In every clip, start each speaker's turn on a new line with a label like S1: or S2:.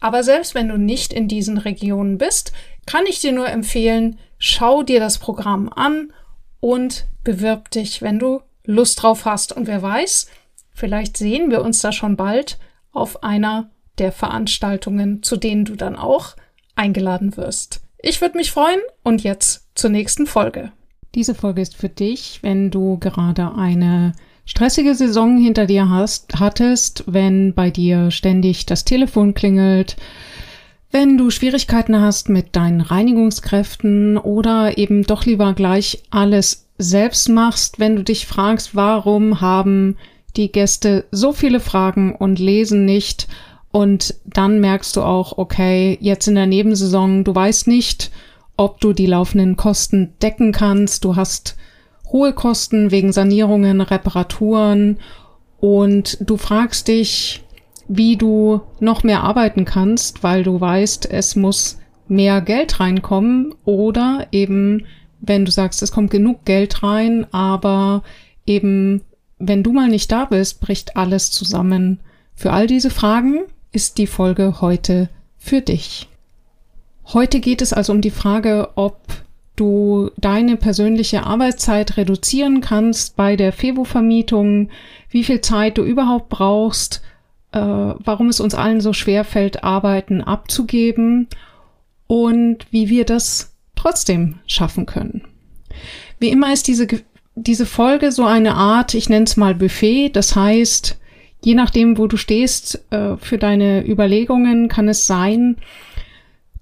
S1: Aber selbst wenn du nicht in diesen Regionen bist, kann ich dir nur empfehlen, schau dir das Programm an und bewirb dich, wenn du Lust drauf hast. Und wer weiß, vielleicht sehen wir uns da schon bald auf einer der Veranstaltungen, zu denen du dann auch eingeladen wirst. Ich würde mich freuen und jetzt zur nächsten Folge. Diese Folge ist für dich, wenn du gerade eine stressige Saison hinter dir hast, hattest, wenn bei dir ständig das Telefon klingelt, wenn du Schwierigkeiten hast mit deinen Reinigungskräften oder eben doch lieber gleich alles selbst machst, wenn du dich fragst, warum haben die Gäste so viele Fragen und lesen nicht? Und dann merkst du auch, okay, jetzt in der Nebensaison, du weißt nicht, ob du die laufenden Kosten decken kannst, du hast hohe Kosten wegen Sanierungen, Reparaturen und du fragst dich, wie du noch mehr arbeiten kannst, weil du weißt, es muss mehr Geld reinkommen oder eben, wenn du sagst, es kommt genug Geld rein, aber eben, wenn du mal nicht da bist, bricht alles zusammen. Für all diese Fragen ist die Folge heute für dich. Heute geht es also um die Frage, ob du deine persönliche Arbeitszeit reduzieren kannst bei der Fevo-Vermietung, wie viel Zeit du überhaupt brauchst, äh, warum es uns allen so schwer fällt, Arbeiten abzugeben und wie wir das trotzdem schaffen können. Wie immer ist diese, diese Folge so eine Art, ich nenne es mal Buffet, das heißt, je nachdem, wo du stehst äh, für deine Überlegungen, kann es sein,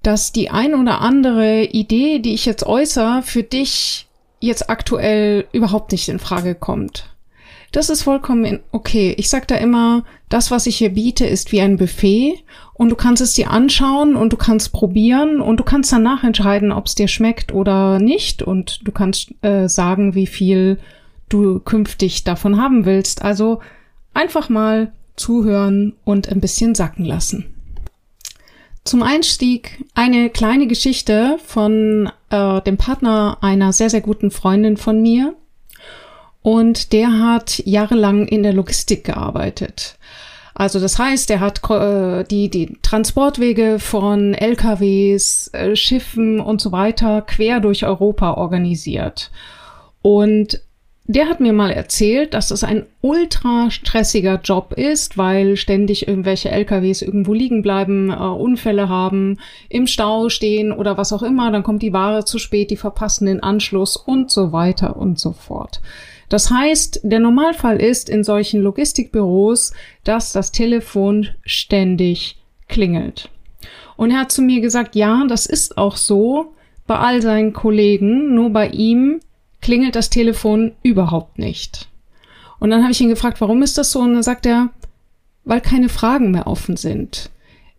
S1: dass die ein oder andere Idee, die ich jetzt äußere, für dich jetzt aktuell überhaupt nicht in Frage kommt. Das ist vollkommen okay. Ich sage da immer, das, was ich hier biete, ist wie ein Buffet und du kannst es dir anschauen und du kannst probieren und du kannst danach entscheiden, ob es dir schmeckt oder nicht und du kannst äh, sagen, wie viel du künftig davon haben willst. Also einfach mal zuhören und ein bisschen sacken lassen. Zum Einstieg eine kleine Geschichte von äh, dem Partner einer sehr, sehr guten Freundin von mir. Und der hat jahrelang in der Logistik gearbeitet. Also das heißt, er hat äh, die, die Transportwege von LKWs, äh, Schiffen und so weiter quer durch Europa organisiert. Und der hat mir mal erzählt, dass es ein ultra stressiger Job ist, weil ständig irgendwelche LKWs irgendwo liegen bleiben, äh, Unfälle haben, im Stau stehen oder was auch immer, dann kommt die Ware zu spät, die verpassen den Anschluss und so weiter und so fort. Das heißt, der Normalfall ist in solchen Logistikbüros, dass das Telefon ständig klingelt. Und er hat zu mir gesagt, ja, das ist auch so bei all seinen Kollegen, nur bei ihm klingelt das Telefon überhaupt nicht. Und dann habe ich ihn gefragt, warum ist das so? Und dann sagt er, weil keine Fragen mehr offen sind.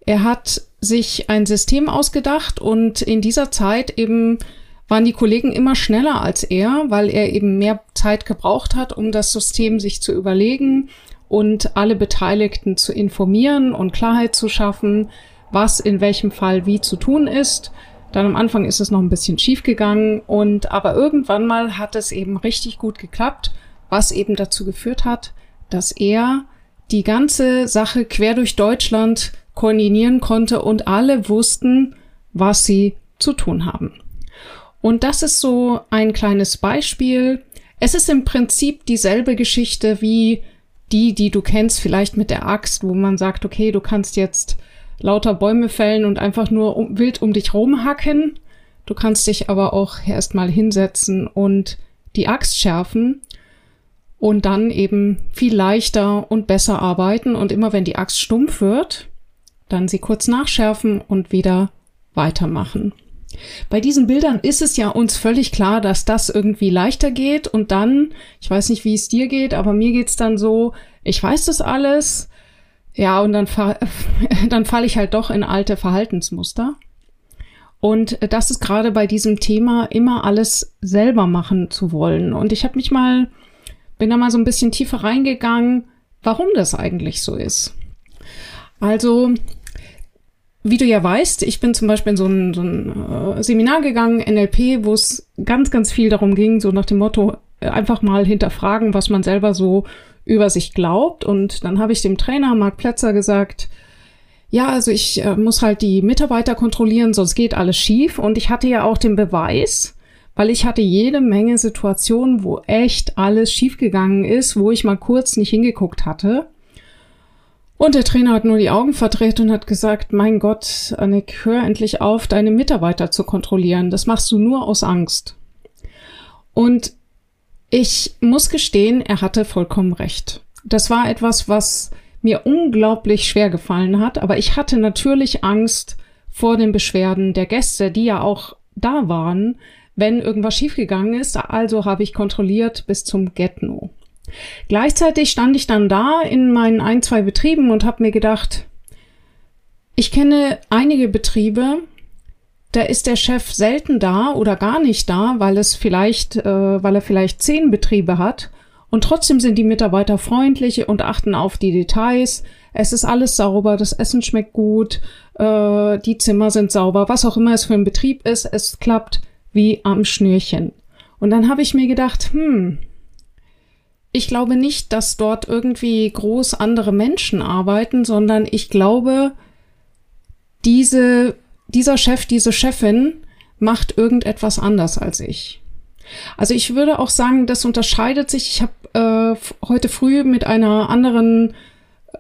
S1: Er hat sich ein System ausgedacht und in dieser Zeit eben waren die Kollegen immer schneller als er, weil er eben mehr Zeit gebraucht hat, um das System sich zu überlegen und alle Beteiligten zu informieren und Klarheit zu schaffen, was in welchem Fall wie zu tun ist. Dann am Anfang ist es noch ein bisschen schief gegangen und aber irgendwann mal hat es eben richtig gut geklappt, was eben dazu geführt hat, dass er die ganze Sache quer durch Deutschland koordinieren konnte und alle wussten, was sie zu tun haben. Und das ist so ein kleines Beispiel. Es ist im Prinzip dieselbe Geschichte wie die, die du kennst, vielleicht mit der Axt, wo man sagt, okay, du kannst jetzt lauter Bäume fällen und einfach nur um, wild um dich rumhacken. Du kannst dich aber auch erstmal hinsetzen und die Axt schärfen und dann eben viel leichter und besser arbeiten und immer wenn die Axt stumpf wird, dann sie kurz nachschärfen und wieder weitermachen. Bei diesen Bildern ist es ja uns völlig klar, dass das irgendwie leichter geht und dann, ich weiß nicht, wie es dir geht, aber mir geht's dann so, ich weiß das alles, ja, und dann, fa dann falle ich halt doch in alte Verhaltensmuster. Und das ist gerade bei diesem Thema immer alles selber machen zu wollen. Und ich habe mich mal, bin da mal so ein bisschen tiefer reingegangen, warum das eigentlich so ist. Also, wie du ja weißt, ich bin zum Beispiel in so ein, so ein äh, Seminar gegangen, NLP, wo es ganz, ganz viel darum ging, so nach dem Motto, äh, einfach mal hinterfragen, was man selber so über sich glaubt. Und dann habe ich dem Trainer Marc Plätzer gesagt, ja, also ich äh, muss halt die Mitarbeiter kontrollieren, sonst geht alles schief. Und ich hatte ja auch den Beweis, weil ich hatte jede Menge Situationen, wo echt alles schiefgegangen ist, wo ich mal kurz nicht hingeguckt hatte. Und der Trainer hat nur die Augen verdreht und hat gesagt, mein Gott, Annik, hör endlich auf, deine Mitarbeiter zu kontrollieren. Das machst du nur aus Angst. Und ich muss gestehen, er hatte vollkommen recht. Das war etwas, was mir unglaublich schwer gefallen hat, aber ich hatte natürlich Angst vor den Beschwerden der Gäste, die ja auch da waren, wenn irgendwas schiefgegangen ist. Also habe ich kontrolliert bis zum Get-No. Gleichzeitig stand ich dann da in meinen ein, zwei Betrieben und habe mir gedacht, ich kenne einige Betriebe, da ist der Chef selten da oder gar nicht da, weil es vielleicht, äh, weil er vielleicht zehn Betriebe hat. Und trotzdem sind die Mitarbeiter freundlich und achten auf die Details. Es ist alles sauber, das Essen schmeckt gut, äh, die Zimmer sind sauber, was auch immer es für ein Betrieb ist, es klappt wie am Schnürchen. Und dann habe ich mir gedacht, hm, ich glaube nicht, dass dort irgendwie groß andere Menschen arbeiten, sondern ich glaube, diese dieser Chef, diese Chefin macht irgendetwas anders als ich. Also ich würde auch sagen, das unterscheidet sich. Ich habe äh, heute früh mit einer anderen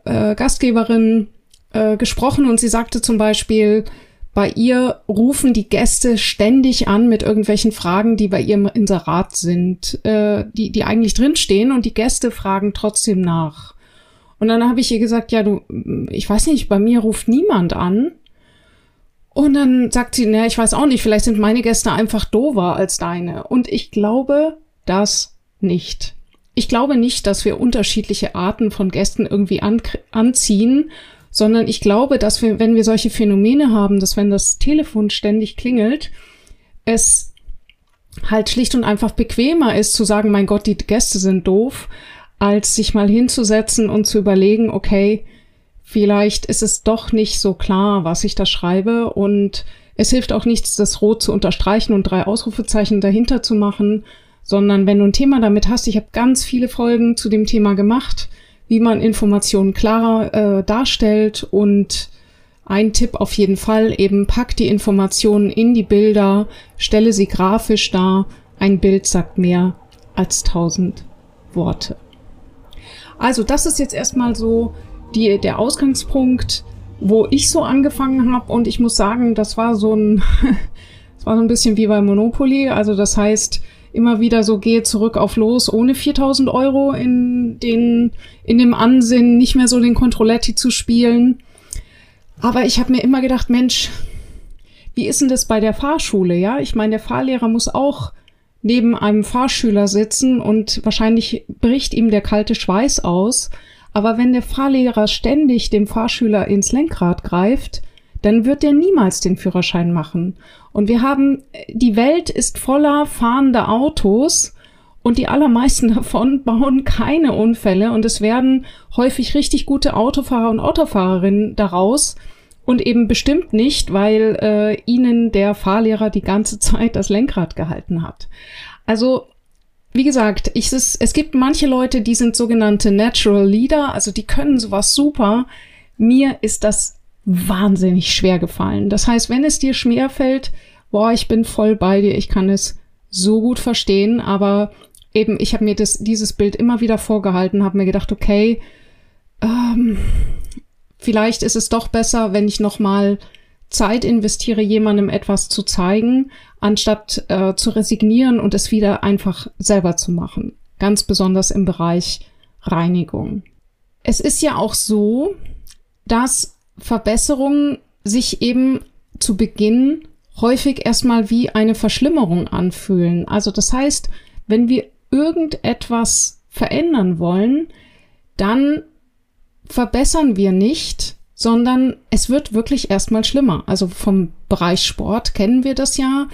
S1: äh, Gastgeberin äh, gesprochen und sie sagte zum Beispiel, bei ihr rufen die Gäste ständig an mit irgendwelchen Fragen, die bei ihrem Inserat sind, äh, die, die eigentlich drinstehen und die Gäste fragen trotzdem nach. Und dann habe ich ihr gesagt, ja, du, ich weiß nicht, bei mir ruft niemand an. Und dann sagt sie, ne, ich weiß auch nicht, vielleicht sind meine Gäste einfach dover als deine. Und ich glaube das nicht. ich glaube nicht, dass wir unterschiedliche Arten von Gästen irgendwie an, anziehen, sondern ich glaube, dass wir, wenn wir solche Phänomene haben, dass wenn das Telefon ständig klingelt, es halt schlicht und einfach bequemer ist zu sagen, mein Gott, die Gäste sind doof, als sich mal hinzusetzen und zu überlegen, okay, vielleicht ist es doch nicht so klar, was ich da schreibe und es hilft auch nichts, das rot zu unterstreichen und drei Ausrufezeichen dahinter zu machen, sondern wenn du ein Thema damit hast, ich habe ganz viele Folgen zu dem Thema gemacht, wie man Informationen klarer äh, darstellt und ein Tipp auf jeden Fall, eben pack die Informationen in die Bilder, stelle sie grafisch dar. Ein Bild sagt mehr als tausend Worte. Also das ist jetzt erstmal so die, der Ausgangspunkt, wo ich so angefangen habe und ich muss sagen, das war so ein, das war so ein bisschen wie bei Monopoly. Also das heißt, immer wieder so gehe zurück auf los ohne 4000 Euro in den, in dem Ansinn, nicht mehr so den Controletti zu spielen aber ich habe mir immer gedacht, Mensch, wie ist denn das bei der Fahrschule? Ja, ich meine, der Fahrlehrer muss auch neben einem Fahrschüler sitzen und wahrscheinlich bricht ihm der kalte Schweiß aus. Aber wenn der Fahrlehrer ständig dem Fahrschüler ins Lenkrad greift, dann wird der niemals den Führerschein machen. Und wir haben, die Welt ist voller fahrender Autos und die allermeisten davon bauen keine Unfälle und es werden häufig richtig gute Autofahrer und Autofahrerinnen daraus und eben bestimmt nicht, weil äh, ihnen der Fahrlehrer die ganze Zeit das Lenkrad gehalten hat. Also wie gesagt, ich, es, es gibt manche Leute, die sind sogenannte Natural Leader, also die können sowas super. Mir ist das wahnsinnig schwer gefallen. Das heißt, wenn es dir schwer fällt, boah, ich bin voll bei dir, ich kann es so gut verstehen, aber eben, ich habe mir das, dieses Bild immer wieder vorgehalten, habe mir gedacht, okay, ähm, vielleicht ist es doch besser, wenn ich noch mal Zeit investiere, jemandem etwas zu zeigen, anstatt äh, zu resignieren und es wieder einfach selber zu machen. Ganz besonders im Bereich Reinigung. Es ist ja auch so, dass Verbesserungen sich eben zu Beginn häufig erstmal wie eine Verschlimmerung anfühlen. Also das heißt, wenn wir irgendetwas verändern wollen, dann verbessern wir nicht, sondern es wird wirklich erstmal schlimmer. Also vom Bereich Sport kennen wir das ja.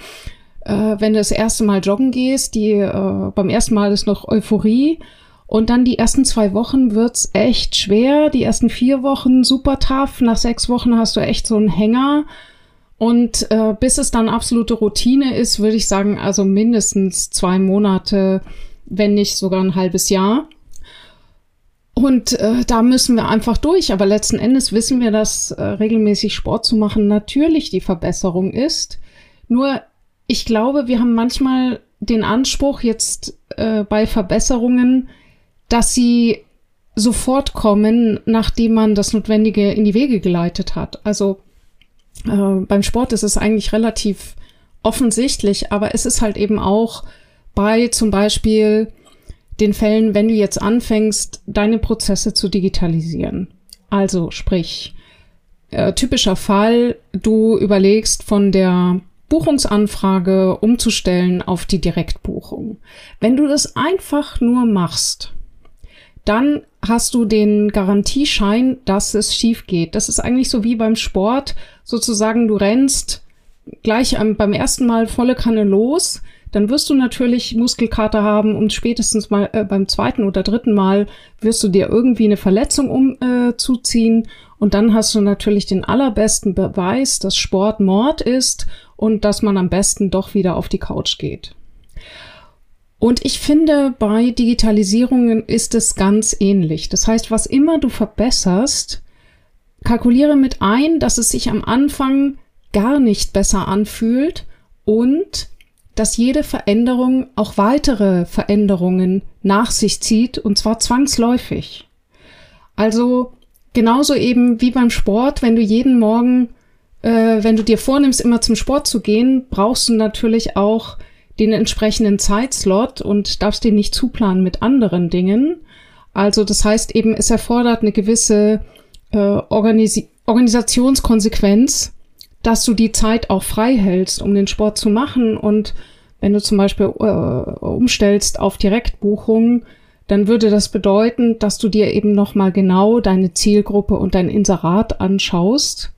S1: Äh, wenn du das erste Mal joggen gehst, die äh, beim ersten Mal ist noch Euphorie und dann die ersten zwei Wochen wird's echt schwer. Die ersten vier Wochen super tough. Nach sechs Wochen hast du echt so einen Hänger. Und äh, bis es dann absolute Routine ist, würde ich sagen, also mindestens zwei Monate wenn nicht sogar ein halbes Jahr. Und äh, da müssen wir einfach durch. Aber letzten Endes wissen wir, dass äh, regelmäßig Sport zu machen natürlich die Verbesserung ist. Nur ich glaube, wir haben manchmal den Anspruch jetzt äh, bei Verbesserungen, dass sie sofort kommen, nachdem man das Notwendige in die Wege geleitet hat. Also äh, beim Sport ist es eigentlich relativ offensichtlich, aber es ist halt eben auch bei zum Beispiel den Fällen, wenn du jetzt anfängst, deine Prozesse zu digitalisieren. Also sprich, äh, typischer Fall, du überlegst von der Buchungsanfrage umzustellen auf die Direktbuchung. Wenn du das einfach nur machst, dann hast du den Garantieschein, dass es schief geht. Das ist eigentlich so wie beim Sport, sozusagen du rennst gleich beim ersten Mal volle Kanne los, dann wirst du natürlich Muskelkater haben und spätestens mal äh, beim zweiten oder dritten Mal wirst du dir irgendwie eine Verletzung um äh, und dann hast du natürlich den allerbesten Beweis, dass Sport Mord ist und dass man am besten doch wieder auf die Couch geht. Und ich finde, bei Digitalisierungen ist es ganz ähnlich. Das heißt, was immer du verbesserst, kalkuliere mit ein, dass es sich am Anfang gar nicht besser anfühlt und dass jede Veränderung auch weitere Veränderungen nach sich zieht, und zwar zwangsläufig. Also genauso eben wie beim Sport, wenn du jeden Morgen, äh, wenn du dir vornimmst, immer zum Sport zu gehen, brauchst du natürlich auch den entsprechenden Zeitslot und darfst den nicht zuplanen mit anderen Dingen. Also das heißt eben, es erfordert eine gewisse äh, Organis Organisationskonsequenz, dass du die Zeit auch frei hältst, um den Sport zu machen. Und wenn du zum Beispiel äh, umstellst auf Direktbuchungen, dann würde das bedeuten, dass du dir eben nochmal genau deine Zielgruppe und dein Inserat anschaust.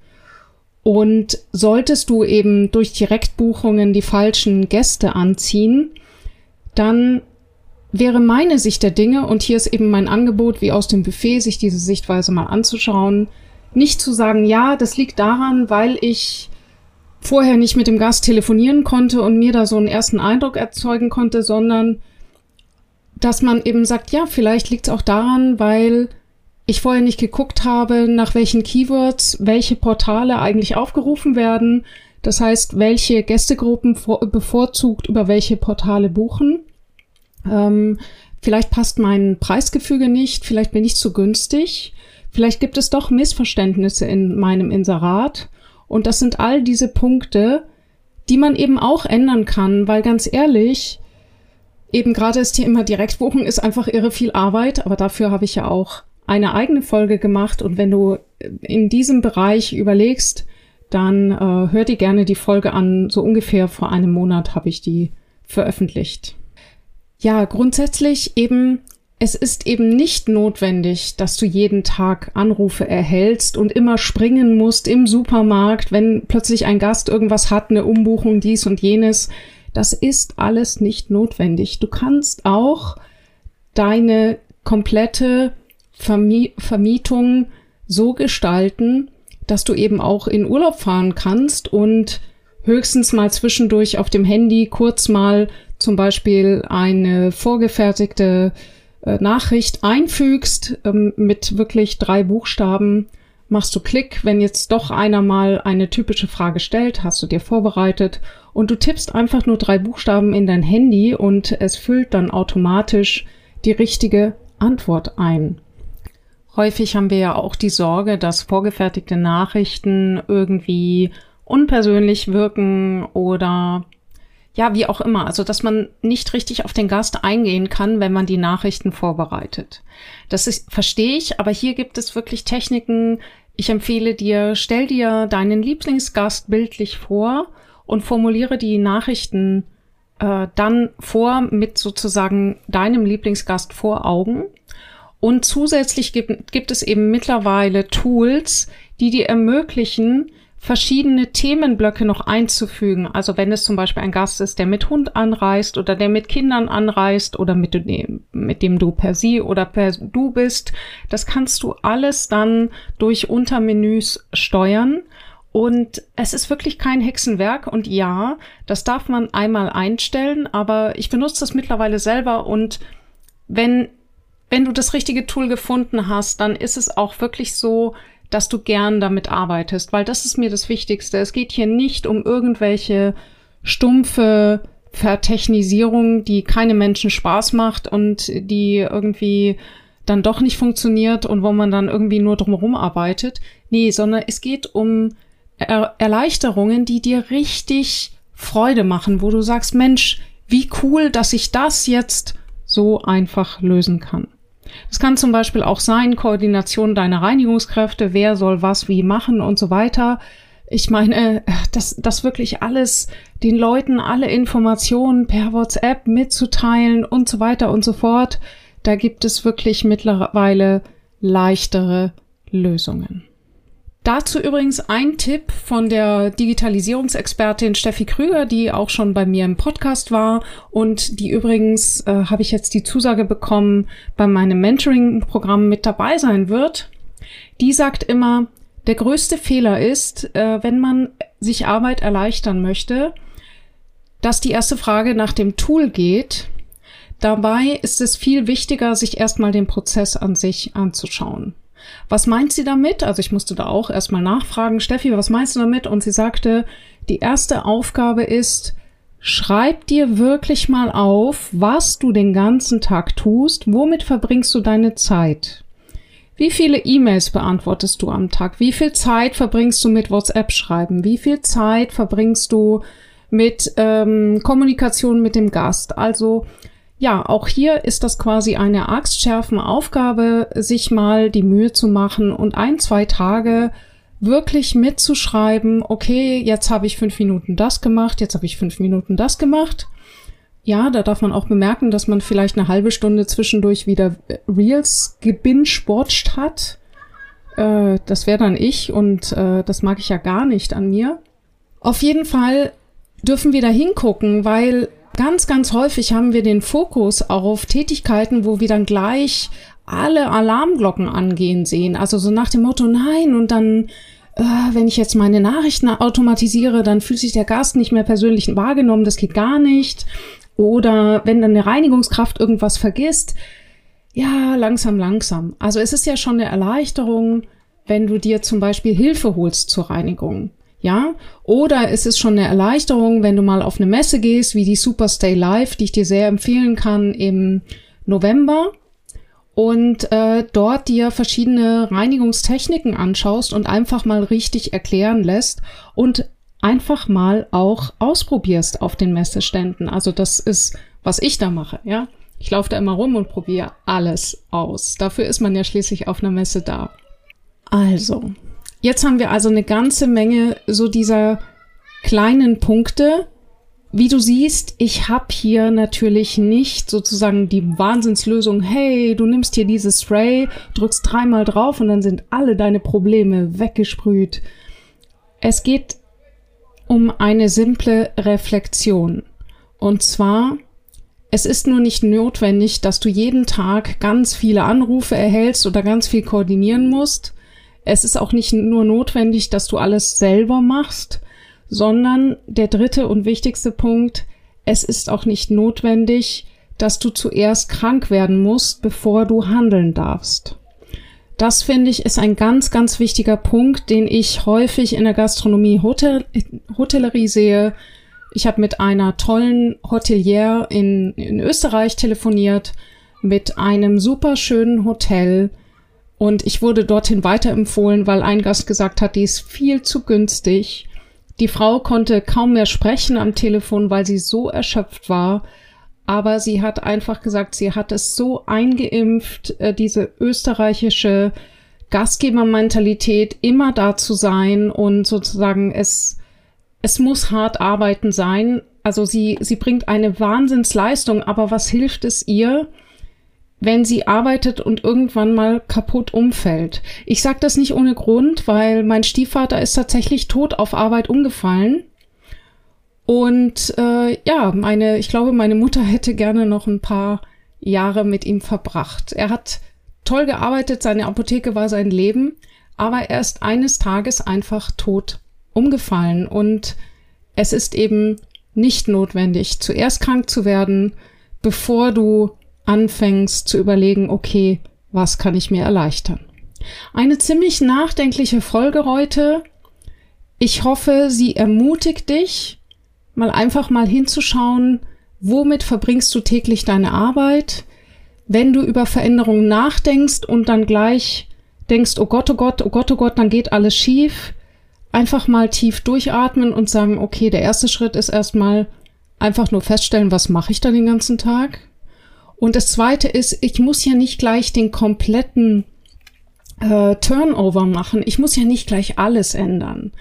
S1: Und solltest du eben durch Direktbuchungen die falschen Gäste anziehen, dann wäre meine Sicht der Dinge, und hier ist eben mein Angebot, wie aus dem Buffet, sich diese Sichtweise mal anzuschauen, nicht zu sagen, ja, das liegt daran, weil ich vorher nicht mit dem Gast telefonieren konnte und mir da so einen ersten Eindruck erzeugen konnte, sondern dass man eben sagt, ja, vielleicht liegt es auch daran, weil ich vorher nicht geguckt habe, nach welchen Keywords welche Portale eigentlich aufgerufen werden. Das heißt, welche Gästegruppen bevorzugt über welche Portale buchen. Ähm, vielleicht passt mein Preisgefüge nicht, vielleicht bin ich zu günstig, vielleicht gibt es doch Missverständnisse in meinem Inserat. Und das sind all diese Punkte, die man eben auch ändern kann, weil ganz ehrlich, eben gerade das Thema Direktbuchen ist einfach irre viel Arbeit, aber dafür habe ich ja auch eine eigene Folge gemacht und wenn du in diesem Bereich überlegst, dann äh, hör dir gerne die Folge an. So ungefähr vor einem Monat habe ich die veröffentlicht. Ja, grundsätzlich eben, es ist eben nicht notwendig, dass du jeden Tag Anrufe erhältst und immer springen musst im Supermarkt, wenn plötzlich ein Gast irgendwas hat, eine Umbuchung, dies und jenes. Das ist alles nicht notwendig. Du kannst auch deine komplette Vermi Vermietung so gestalten, dass du eben auch in Urlaub fahren kannst und höchstens mal zwischendurch auf dem Handy kurz mal zum Beispiel eine vorgefertigte äh, Nachricht einfügst ähm, mit wirklich drei Buchstaben machst du Klick, wenn jetzt doch einer mal eine typische Frage stellt, hast du dir vorbereitet und du tippst einfach nur drei Buchstaben in dein Handy und es füllt dann automatisch die richtige Antwort ein. Häufig haben wir ja auch die Sorge, dass vorgefertigte Nachrichten irgendwie unpersönlich wirken oder ja, wie auch immer. Also, dass man nicht richtig auf den Gast eingehen kann, wenn man die Nachrichten vorbereitet. Das ist, verstehe ich, aber hier gibt es wirklich Techniken. Ich empfehle dir, stell dir deinen Lieblingsgast bildlich vor und formuliere die Nachrichten äh, dann vor mit sozusagen deinem Lieblingsgast vor Augen. Und zusätzlich gibt, gibt es eben mittlerweile Tools, die dir ermöglichen, verschiedene Themenblöcke noch einzufügen. Also wenn es zum Beispiel ein Gast ist, der mit Hund anreist oder der mit Kindern anreist oder mit dem, mit dem du per sie oder per du bist, das kannst du alles dann durch Untermenüs steuern. Und es ist wirklich kein Hexenwerk. Und ja, das darf man einmal einstellen, aber ich benutze das mittlerweile selber und wenn wenn du das richtige Tool gefunden hast, dann ist es auch wirklich so, dass du gern damit arbeitest, weil das ist mir das Wichtigste. Es geht hier nicht um irgendwelche stumpfe Vertechnisierung, die keine Menschen Spaß macht und die irgendwie dann doch nicht funktioniert und wo man dann irgendwie nur drumherum arbeitet. Nee, sondern es geht um er Erleichterungen, die dir richtig Freude machen, wo du sagst, Mensch, wie cool, dass ich das jetzt so einfach lösen kann. Es kann zum Beispiel auch sein, Koordination deiner Reinigungskräfte, wer soll was wie machen und so weiter. Ich meine, das, das wirklich alles den Leuten alle Informationen per WhatsApp mitzuteilen und so weiter und so fort. Da gibt es wirklich mittlerweile leichtere Lösungen. Dazu übrigens ein Tipp von der Digitalisierungsexpertin Steffi Krüger, die auch schon bei mir im Podcast war und die übrigens, äh, habe ich jetzt die Zusage bekommen, bei meinem Mentoring-Programm mit dabei sein wird. Die sagt immer, der größte Fehler ist, äh, wenn man sich Arbeit erleichtern möchte, dass die erste Frage nach dem Tool geht. Dabei ist es viel wichtiger, sich erstmal den Prozess an sich anzuschauen. Was meint sie damit? Also ich musste da auch erstmal nachfragen, Steffi, was meinst du damit? Und sie sagte, die erste Aufgabe ist, schreib dir wirklich mal auf, was du den ganzen Tag tust, womit verbringst du deine Zeit? Wie viele E-Mails beantwortest du am Tag? Wie viel Zeit verbringst du mit WhatsApp schreiben? Wie viel Zeit verbringst du mit ähm, Kommunikation mit dem Gast? Also ja, auch hier ist das quasi eine axtschärfende Aufgabe, sich mal die Mühe zu machen und ein, zwei Tage wirklich mitzuschreiben, okay, jetzt habe ich fünf Minuten das gemacht, jetzt habe ich fünf Minuten das gemacht. Ja, da darf man auch bemerken, dass man vielleicht eine halbe Stunde zwischendurch wieder Reels gebingewatcht hat. Äh, das wäre dann ich und äh, das mag ich ja gar nicht an mir. Auf jeden Fall dürfen wir da hingucken, weil ganz, ganz häufig haben wir den Fokus auf Tätigkeiten, wo wir dann gleich alle Alarmglocken angehen sehen. Also so nach dem Motto, nein, und dann, äh, wenn ich jetzt meine Nachrichten automatisiere, dann fühlt sich der Gast nicht mehr persönlich wahrgenommen, das geht gar nicht. Oder wenn dann eine Reinigungskraft irgendwas vergisst, ja, langsam, langsam. Also es ist ja schon eine Erleichterung, wenn du dir zum Beispiel Hilfe holst zur Reinigung. Ja, oder es ist schon eine Erleichterung, wenn du mal auf eine Messe gehst, wie die Super Stay Live, die ich dir sehr empfehlen kann im November und äh, dort dir verschiedene Reinigungstechniken anschaust und einfach mal richtig erklären lässt und einfach mal auch ausprobierst auf den Messeständen. Also das ist, was ich da mache, ja. Ich laufe da immer rum und probiere alles aus. Dafür ist man ja schließlich auf einer Messe da. Also, jetzt haben wir also eine ganze Menge so dieser kleinen Punkte. Wie du siehst, ich habe hier natürlich nicht sozusagen die Wahnsinnslösung, hey, du nimmst hier dieses Spray, drückst dreimal drauf und dann sind alle deine Probleme weggesprüht. Es geht um eine simple Reflexion. Und zwar, es ist nur nicht notwendig, dass du jeden Tag ganz viele Anrufe erhältst oder ganz viel koordinieren musst. Es ist auch nicht nur notwendig, dass du alles selber machst, sondern der dritte und wichtigste Punkt, es ist auch nicht notwendig, dass du zuerst krank werden musst, bevor du handeln darfst. Das finde ich ist ein ganz, ganz wichtiger Punkt, den ich häufig in der Gastronomie Hotel, Hotellerie sehe. Ich habe mit einer tollen Hotelier in, in Österreich telefoniert, mit einem super schönen Hotel. Und ich wurde dorthin weiterempfohlen, weil ein Gast gesagt hat, die ist viel zu günstig. Die Frau konnte kaum mehr sprechen am Telefon, weil sie so erschöpft war aber sie hat einfach gesagt, sie hat es so eingeimpft, äh, diese österreichische Gastgebermentalität immer da zu sein und sozusagen es, es muss hart arbeiten sein. Also sie, sie bringt eine Wahnsinnsleistung, aber was hilft es ihr, wenn sie arbeitet und irgendwann mal kaputt umfällt? Ich sage das nicht ohne Grund, weil mein Stiefvater ist tatsächlich tot auf Arbeit umgefallen und äh, ja, meine, ich glaube, meine Mutter hätte gerne noch ein paar Jahre mit ihm verbracht. Er hat toll gearbeitet, seine Apotheke war sein Leben, aber er ist eines Tages einfach tot umgefallen. Und es ist eben nicht notwendig, zuerst krank zu werden, bevor du anfängst zu überlegen, okay, was kann ich mir erleichtern? Eine ziemlich nachdenkliche Folge heute. Ich hoffe, sie ermutigt dich, mal einfach mal hinzuschauen, womit verbringst du täglich deine Arbeit? Wenn du über Veränderungen nachdenkst und dann gleich denkst, oh Gott, oh Gott, oh Gott, oh Gott, dann geht alles schief, einfach mal tief durchatmen und sagen, okay, der erste Schritt ist erstmal einfach nur feststellen, was mache ich da den ganzen Tag? Und das zweite ist, ich muss ja nicht gleich den kompletten äh, Turnover machen. Ich muss ja nicht gleich alles ändern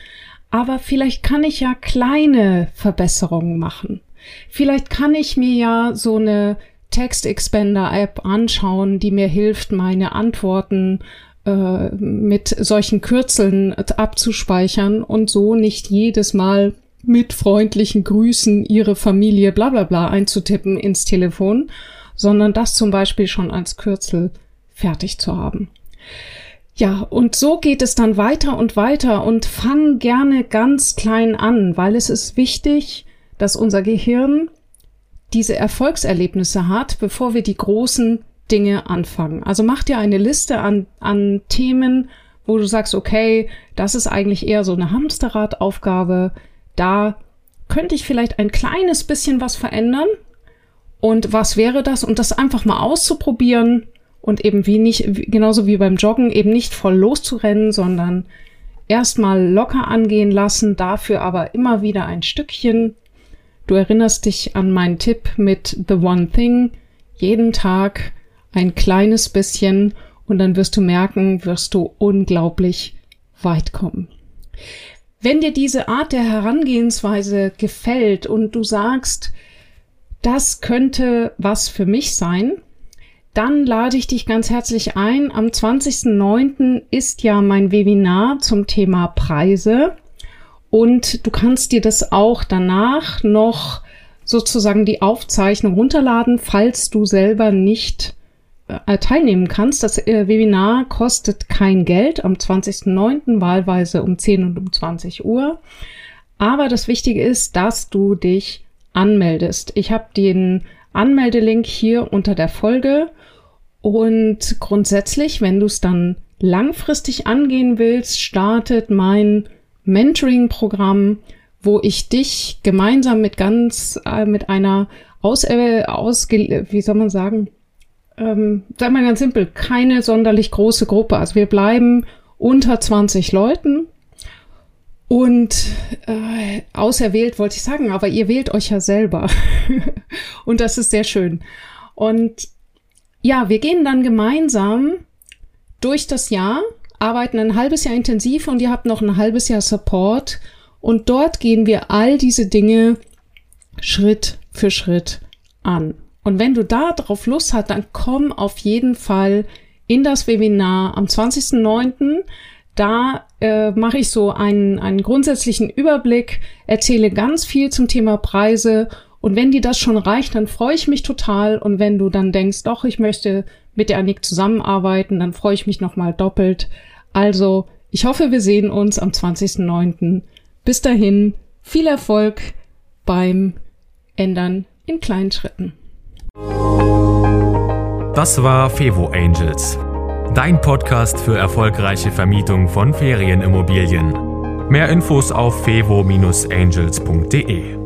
S1: aber vielleicht kann ich ja kleine Verbesserungen machen. Vielleicht kann ich mir ja so eine Text Expander App anschauen, die mir hilft, meine Antworten äh, mit solchen Kürzeln abzuspeichern und so nicht jedes Mal mit freundlichen Grüßen ihre Familie bla bla bla einzutippen ins Telefon, sondern das zum Beispiel schon als Kürzel fertig zu haben. Ja, und so geht es dann weiter und weiter und fang gerne ganz klein an, weil es ist wichtig, dass unser Gehirn diese Erfolgserlebnisse hat, bevor wir die großen Dinge anfangen. Also mach dir eine Liste an, an Themen, wo du sagst, okay, das ist eigentlich eher so eine Hamsterradaufgabe. Da könnte ich vielleicht ein kleines bisschen was verändern. Und was wäre das? Und das einfach mal auszuprobieren und eben wie nicht, genauso wie beim Joggen, eben nicht voll loszurennen, sondern erstmal locker angehen lassen, dafür aber immer wieder ein Stückchen. Du erinnerst dich an meinen Tipp mit The One Thing, jeden Tag ein kleines bisschen und dann wirst du merken, wirst du unglaublich weit kommen. Wenn dir diese Art der Herangehensweise gefällt und du sagst, das könnte was für mich sein, dann lade ich dich ganz herzlich ein. Am 20.09. ist ja mein Webinar zum Thema Preise. Und du kannst dir das auch danach noch sozusagen die Aufzeichnung runterladen, falls du selber nicht äh, teilnehmen kannst. Das äh, Webinar kostet kein Geld am 20.09. wahlweise um 10 und um 20 Uhr. Aber das Wichtige ist, dass du dich anmeldest. Ich habe den Anmeldelink hier unter der Folge und grundsätzlich, wenn du es dann langfristig angehen willst, startet mein Mentoring-Programm, wo ich dich gemeinsam mit ganz, äh, mit einer aus, äh, ausge, wie soll man sagen, ähm, sagen wir ganz simpel, keine sonderlich große Gruppe. Also wir bleiben unter 20 Leuten und äh, auserwählt wollte ich sagen, aber ihr wählt euch ja selber. und das ist sehr schön. Und ja, wir gehen dann gemeinsam durch das Jahr, arbeiten ein halbes Jahr intensiv und ihr habt noch ein halbes Jahr Support. Und dort gehen wir all diese Dinge Schritt für Schritt an. Und wenn du da drauf Lust hast, dann komm auf jeden Fall in das Webinar am 20.09. Da äh, mache ich so einen, einen grundsätzlichen Überblick, erzähle ganz viel zum Thema Preise und wenn dir das schon reicht, dann freue ich mich total. Und wenn du dann denkst, doch, ich möchte mit der Annik zusammenarbeiten, dann freue ich mich nochmal doppelt. Also, ich hoffe, wir sehen uns am 20.09. Bis dahin, viel Erfolg beim Ändern in kleinen Schritten.
S2: Das war Fevo Angels, dein Podcast für erfolgreiche Vermietung von Ferienimmobilien. Mehr Infos auf fevo-angels.de.